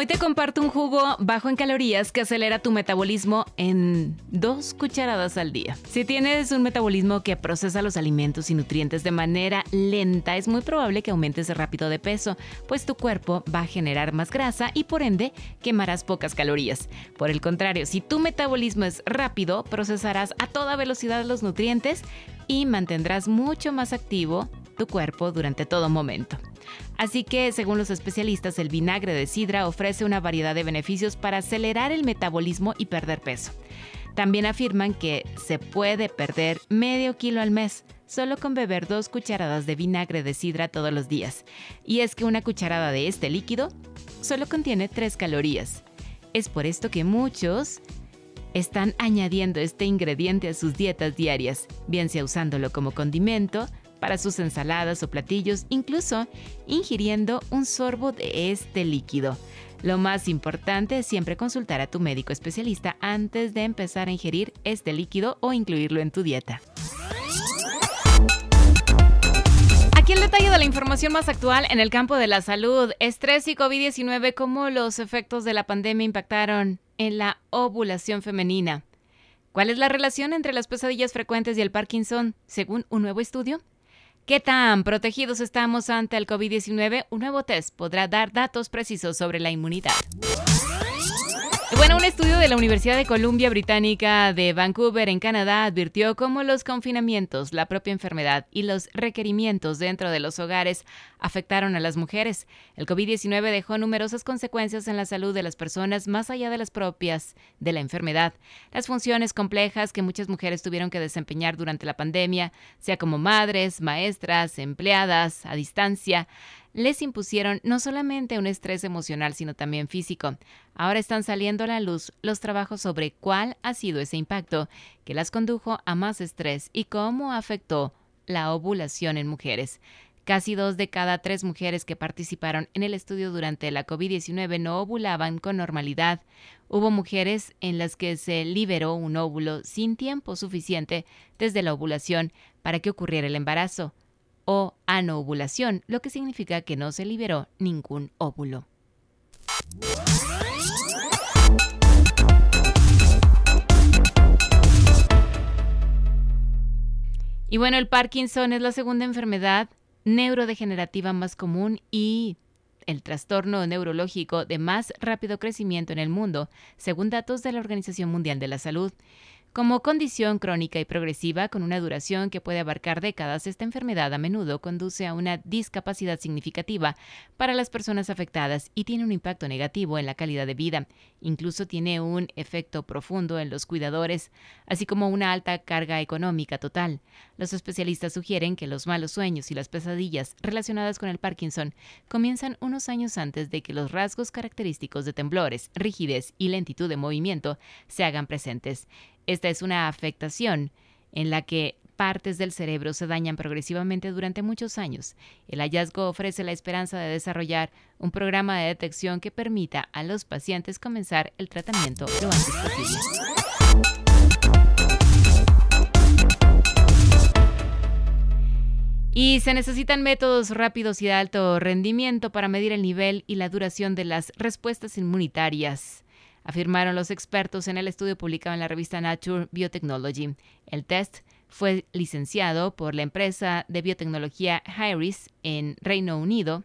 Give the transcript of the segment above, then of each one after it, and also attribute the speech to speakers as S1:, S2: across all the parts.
S1: Hoy te comparto un jugo bajo en calorías que acelera tu metabolismo en dos cucharadas al día. Si tienes un metabolismo que procesa los alimentos y nutrientes de manera lenta, es muy probable que aumentes rápido de peso, pues tu cuerpo va a generar más grasa y por ende quemarás pocas calorías. Por el contrario, si tu metabolismo es rápido, procesarás a toda velocidad los nutrientes y mantendrás mucho más activo tu cuerpo durante todo momento. Así que, según los especialistas, el vinagre de sidra ofrece una variedad de beneficios para acelerar el metabolismo y perder peso. También afirman que se puede perder medio kilo al mes solo con beber dos cucharadas de vinagre de sidra todos los días. Y es que una cucharada de este líquido solo contiene 3 calorías. Es por esto que muchos están añadiendo este ingrediente a sus dietas diarias, bien sea usándolo como condimento, para sus ensaladas o platillos, incluso ingiriendo un sorbo de este líquido. Lo más importante es siempre consultar a tu médico especialista antes de empezar a ingerir este líquido o incluirlo en tu dieta. Aquí el detalle de la información más actual en el campo de la salud, estrés y COVID-19, cómo los efectos de la pandemia impactaron en la ovulación femenina. ¿Cuál es la relación entre las pesadillas frecuentes y el Parkinson, según un nuevo estudio? ¿Qué tan protegidos estamos ante el COVID-19? Un nuevo test podrá dar datos precisos sobre la inmunidad. Bueno, un estudio de la Universidad de Columbia Británica de Vancouver en Canadá advirtió cómo los confinamientos, la propia enfermedad y los requerimientos dentro de los hogares afectaron a las mujeres. El COVID-19 dejó numerosas consecuencias en la salud de las personas más allá de las propias de la enfermedad. Las funciones complejas que muchas mujeres tuvieron que desempeñar durante la pandemia, sea como madres, maestras, empleadas, a distancia, les impusieron no solamente un estrés emocional, sino también físico. Ahora están saliendo a la luz los trabajos sobre cuál ha sido ese impacto que las condujo a más estrés y cómo afectó la ovulación en mujeres. Casi dos de cada tres mujeres que participaron en el estudio durante la COVID-19 no ovulaban con normalidad. Hubo mujeres en las que se liberó un óvulo sin tiempo suficiente desde la ovulación para que ocurriera el embarazo o anovulación, lo que significa que no se liberó ningún óvulo. Y bueno, el Parkinson es la segunda enfermedad neurodegenerativa más común y el trastorno neurológico de más rápido crecimiento en el mundo, según datos de la Organización Mundial de la Salud. Como condición crónica y progresiva con una duración que puede abarcar décadas, esta enfermedad a menudo conduce a una discapacidad significativa para las personas afectadas y tiene un impacto negativo en la calidad de vida. Incluso tiene un efecto profundo en los cuidadores, así como una alta carga económica total. Los especialistas sugieren que los malos sueños y las pesadillas relacionadas con el Parkinson comienzan unos años antes de que los rasgos característicos de temblores, rigidez y lentitud de movimiento se hagan presentes. Esta es una afectación en la que partes del cerebro se dañan progresivamente durante muchos años. El hallazgo ofrece la esperanza de desarrollar un programa de detección que permita a los pacientes comenzar el tratamiento lo antes posible. Y se necesitan métodos rápidos y de alto rendimiento para medir el nivel y la duración de las respuestas inmunitarias afirmaron los expertos en el estudio publicado en la revista Nature Biotechnology. El test fue licenciado por la empresa de biotecnología Hyris en Reino Unido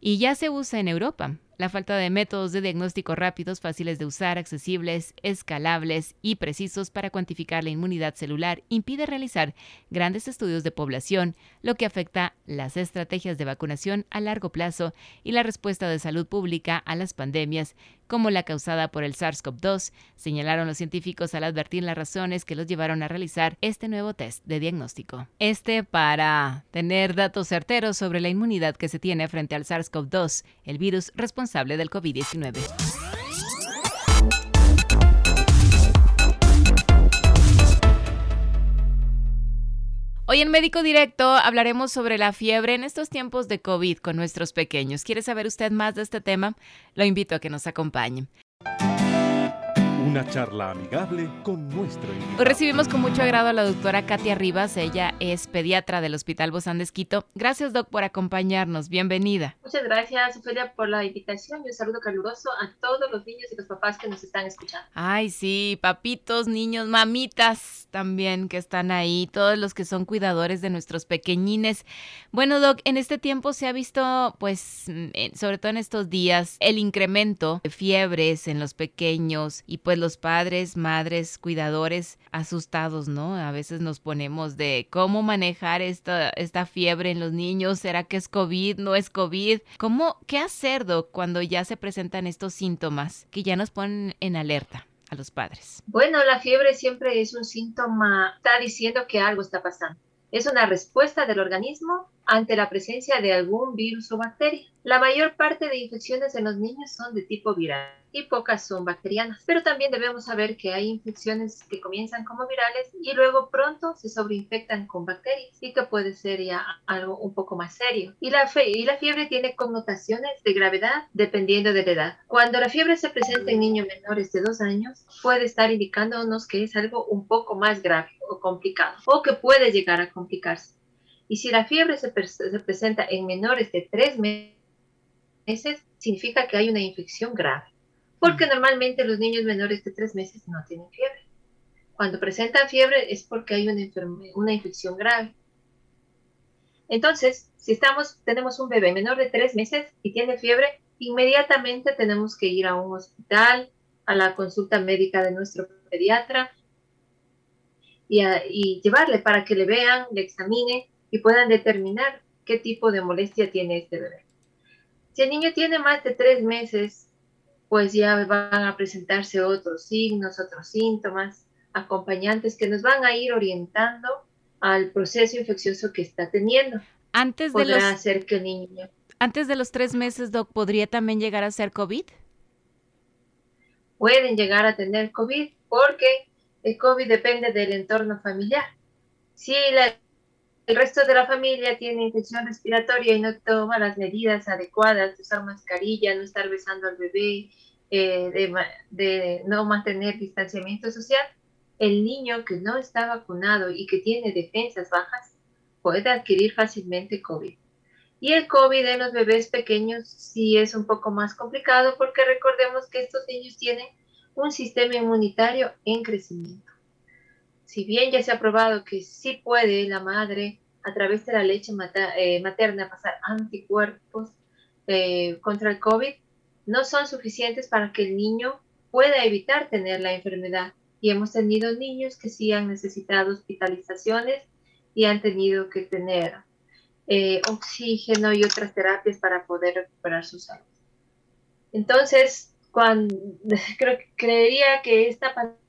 S1: y ya se usa en Europa. La falta de métodos de diagnóstico rápidos, fáciles de usar, accesibles, escalables y precisos para cuantificar la inmunidad celular impide realizar grandes estudios de población, lo que afecta las estrategias de vacunación a largo plazo y la respuesta de salud pública a las pandemias, como la causada por el SARS-CoV-2, señalaron los científicos al advertir las razones que los llevaron a realizar este nuevo test de diagnóstico. Este para tener datos certeros sobre la inmunidad que se tiene frente al SARS-CoV-2, el virus responsable responsable del COVID-19. Hoy en Médico Directo hablaremos sobre la fiebre en estos tiempos de COVID con nuestros pequeños. ¿Quiere saber usted más de este tema? Lo invito a que nos acompañe.
S2: Una charla amigable con nuestro invitado.
S1: Hoy recibimos con mucho agrado a la doctora Katia Rivas. Ella es pediatra del Hospital Bozán de Esquito. Gracias, doc, por acompañarnos. Bienvenida.
S3: Muchas gracias, Ofelia, por la invitación y un saludo caluroso a todos los niños y los papás que nos están escuchando.
S1: Ay, sí, papitos, niños, mamitas también que están ahí, todos los que son cuidadores de nuestros pequeñines. Bueno, doc, en este tiempo se ha visto, pues, sobre todo en estos días, el incremento de fiebres en los pequeños y pues los padres, madres, cuidadores asustados, ¿no? A veces nos ponemos de cómo manejar esta, esta fiebre en los niños, ¿será que es COVID? ¿No es COVID? ¿Cómo, qué hacer, cuando ya se presentan estos síntomas que ya nos ponen en alerta? a los padres?
S3: Bueno, la fiebre siempre es un síntoma, está diciendo que algo está pasando. Es una respuesta del organismo ante la presencia de algún virus o bacteria. La mayor parte de infecciones en los niños son de tipo viral y pocas son bacterianas. Pero también debemos saber que hay infecciones que comienzan como virales y luego pronto se sobreinfectan con bacterias y que puede ser ya algo un poco más serio. Y la, fe y la fiebre tiene connotaciones de gravedad dependiendo de la edad. Cuando la fiebre se presenta en niños menores de dos años, puede estar indicándonos que es algo un poco más grave o complicado o que puede llegar a complicarse. Y si la fiebre se, se presenta en menores de tres meses, significa que hay una infección grave porque normalmente los niños menores de tres meses no tienen fiebre. Cuando presentan fiebre es porque hay una, una infección grave. Entonces, si estamos, tenemos un bebé menor de tres meses y tiene fiebre, inmediatamente tenemos que ir a un hospital, a la consulta médica de nuestro pediatra y, y llevarle para que le vean, le examinen y puedan determinar qué tipo de molestia tiene este bebé. Si el niño tiene más de tres meses pues ya van a presentarse otros signos, otros síntomas, acompañantes que nos van a ir orientando al proceso infeccioso que está teniendo.
S1: Antes de los,
S3: hacer que el niño...
S1: Antes de los tres meses, Doc, ¿podría también llegar a ser COVID?
S3: Pueden llegar a tener COVID porque el COVID depende del entorno familiar. Si el resto de la familia tiene infección respiratoria y no toma las medidas adecuadas de usar mascarilla, no estar besando al bebé, eh, de, no mantener distanciamiento social, el niño que no está vacunado y que tiene defensas bajas puede adquirir fácilmente COVID. Y el COVID en los bebés pequeños sí es un poco más complicado porque recordemos que estos niños tienen un sistema inmunitario en crecimiento. Si bien ya se ha probado que sí puede la madre a través de la leche eh, materna pasar anticuerpos eh, contra el COVID, no son suficientes para que el niño pueda evitar tener la enfermedad. Y hemos tenido niños que sí han necesitado hospitalizaciones y han tenido que tener eh, oxígeno y otras terapias para poder recuperar su salud. Entonces, cuando, creo, creería que esta pandemia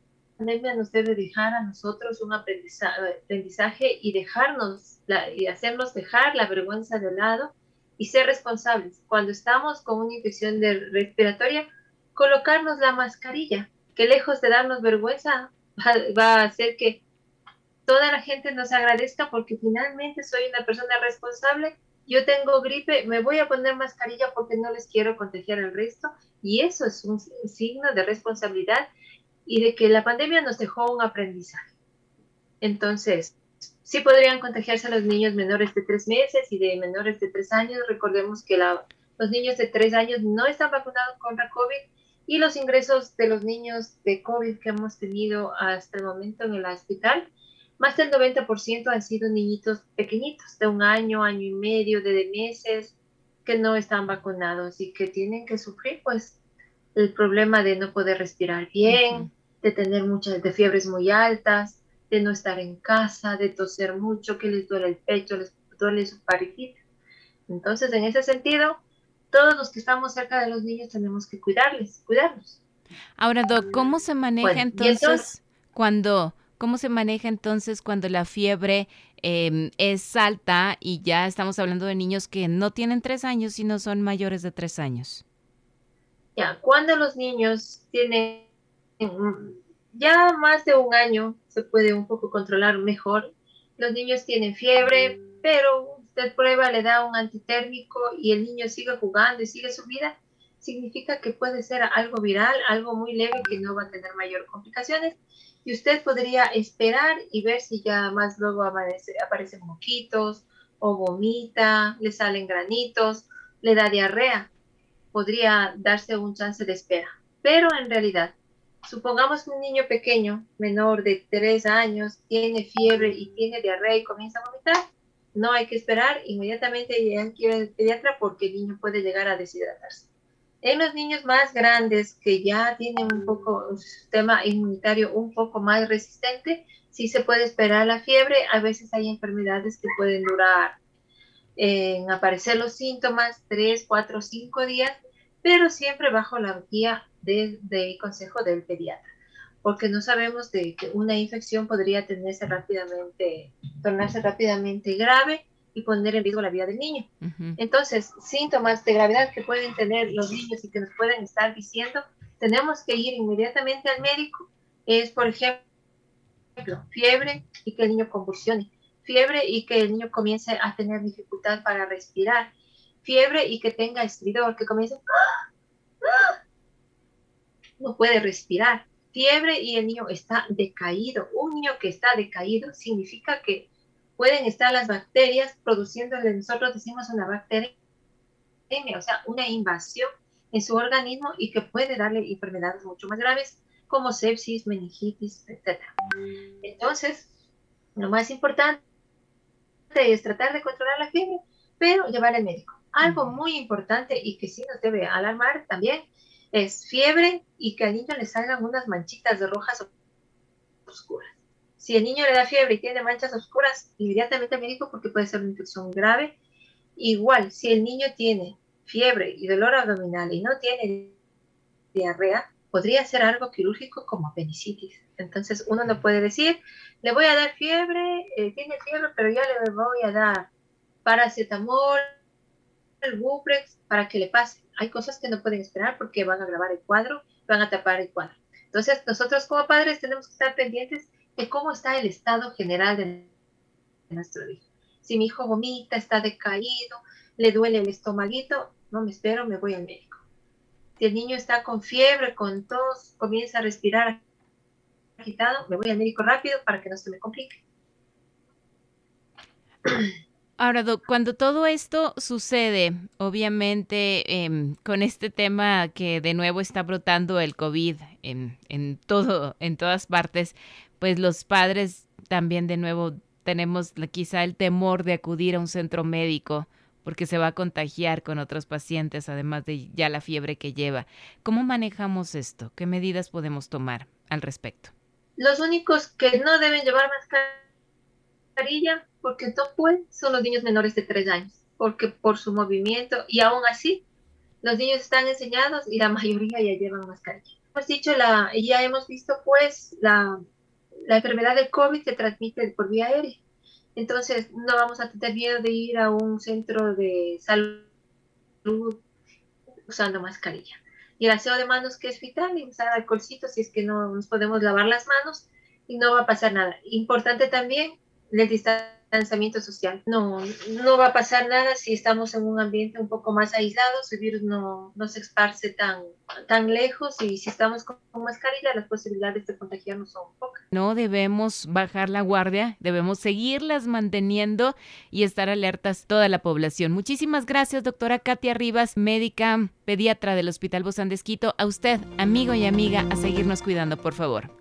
S3: nos debe dejar a nosotros un aprendizaje, y dejarnos y hacernos dejar la vergüenza de lado y ser responsables. Cuando estamos con una infección respiratoria, colocarnos la mascarilla, que lejos de darnos vergüenza, va, a hacer que toda la gente nos agradezca porque finalmente soy una persona responsable. Yo tengo gripe, me voy a poner mascarilla porque no les quiero contagiar al resto. Y eso es un signo de responsabilidad y de que la pandemia nos dejó un aprendizaje. Entonces, sí podrían contagiarse a los niños menores de tres meses y de menores de tres años. Recordemos que los niños de tres años no están vacunados contra COVID y los ingresos de los niños de COVID que hemos tenido hasta el momento en el hospital, más del 90% han sido niñitos pequeñitos, de un año, año y medio, de meses, que no están vacunados y que tienen que sufrir pues el problema de no poder respirar bien, de tener muchas de fiebres muy altas, de no estar en casa, de toser mucho, que les duele el pecho, les duele su parejita. Entonces, en ese sentido, todos los que estamos cerca de los niños tenemos que cuidarles, cuidarlos.
S1: Ahora, Doc, ¿cómo se maneja entonces, cuando, cómo se maneja entonces cuando la fiebre em, es alta y ya estamos hablando de niños que no tienen tres años, sino son mayores de tres años?
S3: Ya, cuando los niños tienen ya más de un año se puede un poco controlar mejor los niños tienen fiebre, pero usted prueba, le da un antitérmico y el niño sigue jugando y sigue su vida, significa que puede ser algo viral, algo muy leve que no va a tener mayor complicaciones. Y usted podría esperar y ver si ya más luego aparecen moquitos o vomita, le salen granitos, le da diarrea. Podría darse un chance de espera. Pero en realidad, supongamos que un niño pequeño, menor de 3 años, tiene fiebre y tiene diarrea y comienza a vomitar, no hay que esperar, inmediatamente ya quiere el pediatra porque el niño puede llegar a deshidratarse. En los niños más grandes que ya tienen un poco un sistema inmunitario un poco más resistente, sí se puede esperar la fiebre. A veces hay enfermedades que pueden durar en aparecer los síntomas 3, 4, 5 días, pero siempre bajo la guía del de consejo del pediatra, porque no sabemos de que una infección podría tenerse rápidamente, tornarse rápidamente grave y poner en riesgo la vida del niño. Entonces, síntomas de gravedad que pueden tener los niños y que nos pueden estar diciendo, tenemos que ir inmediatamente al médico. Es, por ejemplo, fiebre y que el niño convulsione, fiebre y que el niño comience a tener dificultad para respirar, fiebre y que tenga estridor, que comience, no puede respirar, fiebre y el niño está decaído. Un niño que está decaído significa que pueden estar las bacterias produciendo, nosotros decimos una bacteria, o sea, una invasión en su organismo y que puede darle enfermedades mucho más graves como sepsis, meningitis, etc. Entonces, lo más importante es tratar de controlar la fiebre, pero llevar al médico. Algo muy importante y que sí nos debe alarmar también es fiebre y que al niño le salgan unas manchitas de rojas oscuras. Si el niño le da fiebre y tiene manchas oscuras, inmediatamente al médico porque puede ser una infección grave. Igual, si el niño tiene fiebre y dolor abdominal y no tiene diarrea, podría ser algo quirúrgico como apendicitis. Entonces uno no puede decir, le voy a dar fiebre, eh, tiene fiebre, pero ya le voy a dar paracetamol, el Buprex para que le pase. Hay cosas que no pueden esperar porque van a grabar el cuadro, van a tapar el cuadro. Entonces nosotros como padres tenemos que estar pendientes de cómo está el estado general de nuestro hijo. Si mi hijo vomita, está decaído, le duele el estomaguito, no me espero, me voy al médico. Si el niño está con fiebre, con tos, comienza a respirar agitado, me voy al médico rápido para que no se me complique.
S1: Ahora, cuando todo esto sucede, obviamente em, con este tema que de nuevo está brotando el COVID en, todo, en todas partes, pues los padres también de nuevo tenemos quizá el temor de acudir a un centro médico porque se va a contagiar con otros pacientes, además de ya la fiebre que lleva. ¿Cómo manejamos esto? ¿Qué medidas podemos tomar al respecto?
S3: Los únicos que no deben llevar mascarilla porque pueden son los niños menores de 3 años, porque por su movimiento y aún así los niños están enseñados y la mayoría ya llevan mascarilla. Hemos dicho, la, ya hemos visto pues la la enfermedad del COVID se transmite por vía aérea. Entonces, no vamos a tener miedo de ir a un centro de salud usando mascarilla. Y el aseo de manos que es vital y usar alcoholcito si es que no nos podemos lavar las manos y no va a pasar nada. Importante también el distanciamiento social. No, no va a pasar nada si estamos en un ambiente un poco más aislado, el virus no, no se esparce tan, tan lejos y si estamos con, mascarilla las posibilidades de contagiarnos son pocas.
S1: No debemos bajar la guardia, debemos seguirlas manteniendo y estar alertas toda la población. Muchísimas gracias, doctora Katia Rivas, médica pediatra del Hospital Bozán de. A usted, amigo y amiga, a seguirnos cuidando, por favor.